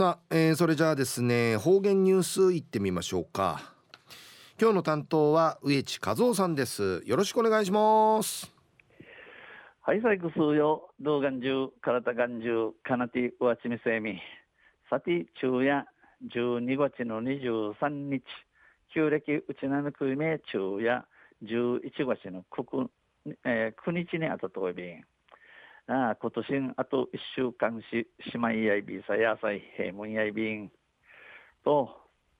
さあ、えー、それじゃあですね方言ニュースいってみましょうか。今日の担当は植地和夫さんです。よろしくお願いします。はいサイクスよ動画中体眼中かなてうわちみせみ。さて昼夜12月の23日。旧暦うちなぬくめ昼夜11月の 9,、えー、9日にあたといびんああ今年あと1週間し姉妹やいびさやさい平門やいびんと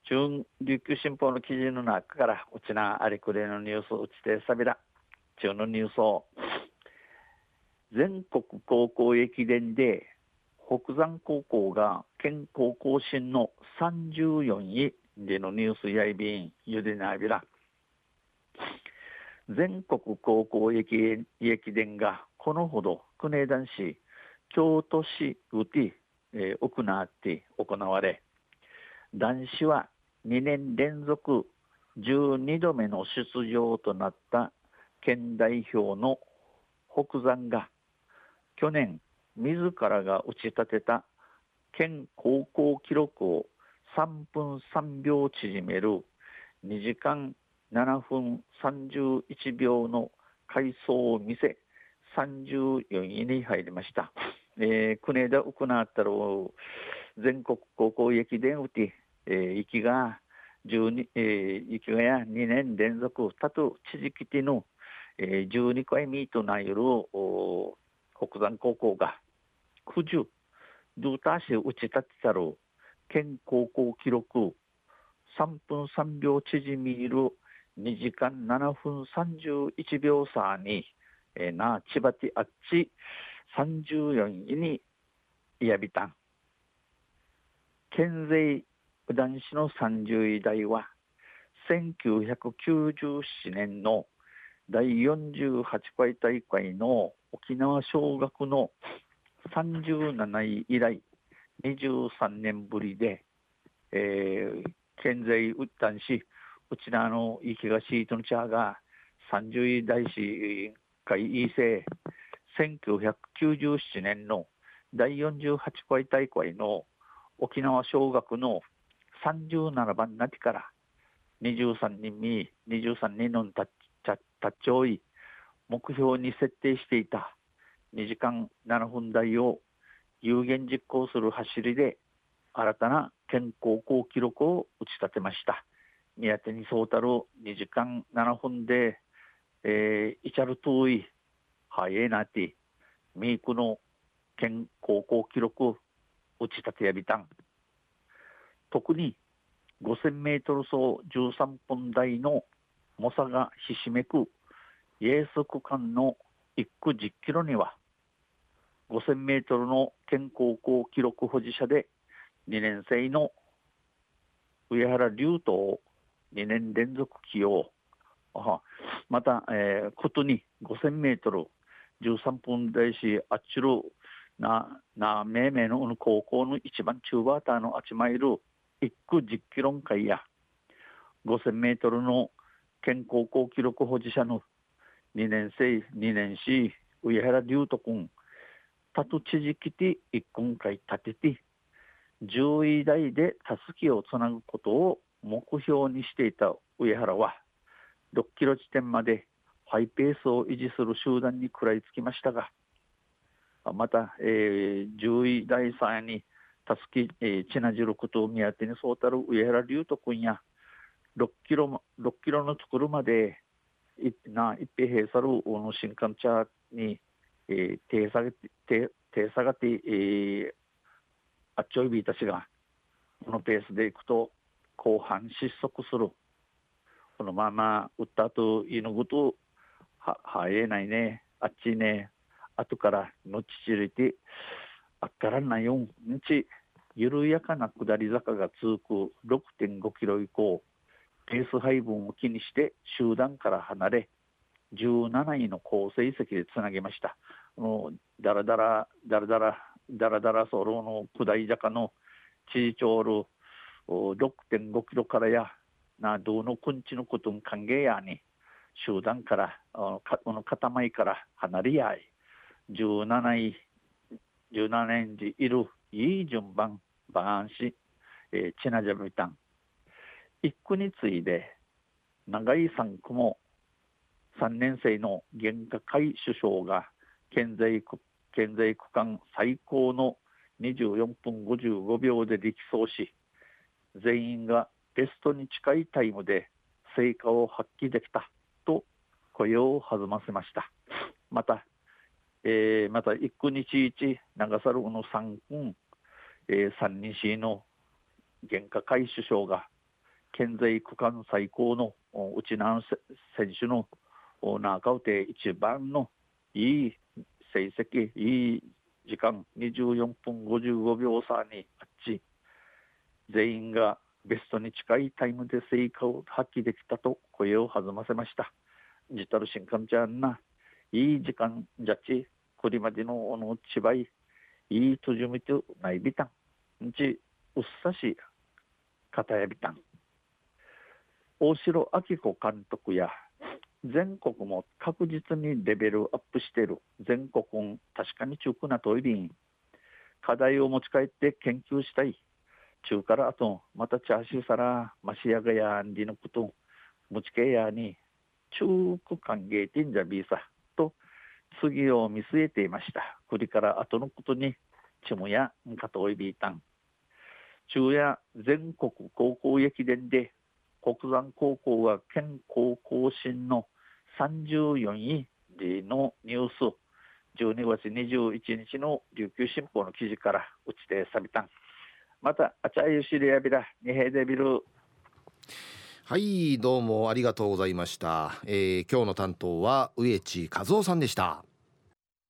中琉球新報の記事の中からうちなありくれのニュースうちてさびら中のニュースを。全国高校駅伝で北山高校が県高校新の34位でのニュースやいびんゆでなびら。全国高校駅駅伝がこのほど国枝男子京都市うて、えー、行って行われ男子は2年連続12度目の出場となった県代表の北山が去年自らが打ち立てた県高校記録を3分3秒縮める2時間7分31秒の回走を見せ34位に入りました。えー、国枝行ったら全国高校駅伝うて、えー、行きが12、えー、行きがや2年連続たと地域での、えー、12回ミートなよる北山高校が九十ドゥーターシ打ち立てたる県高校記録3分3秒縮みる2時間7分31秒差に、えー、な千葉ティあっち34位にいやびたん。県勢男子の30位台は1997年の第48回大会の沖縄小学の37位以来23年ぶりで、えー、県勢男子うちらの池がシートのチャーが30位大師会いせ1997年の第48回大会の沖縄小学の37番なってから23人に23人のタッチをい目標に設定していた2時間7分台を有言実行する走りで新たな県高校記録を打ち立てました。宮手にそうたる2時間7分で、えー、イチャル遠い、早いなって、ミークの県高記録打ち立てやびたん。特に5000メートル走13分台の猛者がひしめくイエース区間の1区10キロには5000メートルの県高校記録保持者で2年生の上原龍斗を2年連続起用。また、えー、ことに5000メートル13分台し、あっちるな、な、めいめいの高校の一番中バーターのあちまいる1区10キロ回や5000メートルの県高校記録保持者の2年生、2年し、上原龍斗君、たとちじきて一分回立てて、10位台でたすきをつなぐことを目標にしていた上原は6キロ地点までハイペースを維持する集団に食らいつきましたがまた、えー、10位第3位にたすき、えー、チナジルことを目当てにそうたる上原龍斗君や6キロ ,6 キロの作るまでいな一平平さるの新幹茶に、えー、手下げて手手下がって、えー、あっちょいびいたちがこのペースでいくと後半失速する。このまま打った後、犬ごと、は、早えないね。あっちね、後からのちちれて、あっからないよんち、緩やかな下り坂が続く6.5キロ以降、ペース配分を気にして集団から離れ、17位の好成績でつなげました。もうだらだら、だらだら、だらだらソロの下り坂の地上ール、6.5キロからやなどのくんちのことん歓迎やに集団からこの塊から離れやい17位17年時いるいい順番バーンし、えー、チナジャビタン一区に次いで長い3区も3年生の原価会首相が県在区県在区間最高の24分55秒で力走し全員がベストに近いタイムで成果を発揮できたと声を弾ませました。また、えー、また一区日一長猿の3分、えー、三西の原価会首相が県在区間最高の内南選手の中で一番のいい成績いい時間24分55秒差にあっち。全員がベストに近いタイムで成果を発揮できたと声を弾ませました。ジタル新幹ちゃんな。いい時間じゃちこれまでのおのちばいいいとじみとないびたん。んちうっさしかたやびたん。大城明子監督や全国も確実にレベルアップしている。全国確かに中古なトイレに課題を持ち帰って研究したい。中からあとまたチャーシューサラマシヤガヤンディのこと持ちけやに中古歓迎てんじゃビーサと次を見据えていました。栗から後のことにちむやんかといびいたん中夜全国高校駅伝で国山高校が県高校新の34位のニュース12月21日の琉球新報の記事から打ちてさびたん。またあちゃゆしりやびらにへでびる。はいどうもありがとうございました、えー、今日の担当は植地和夫さんでした。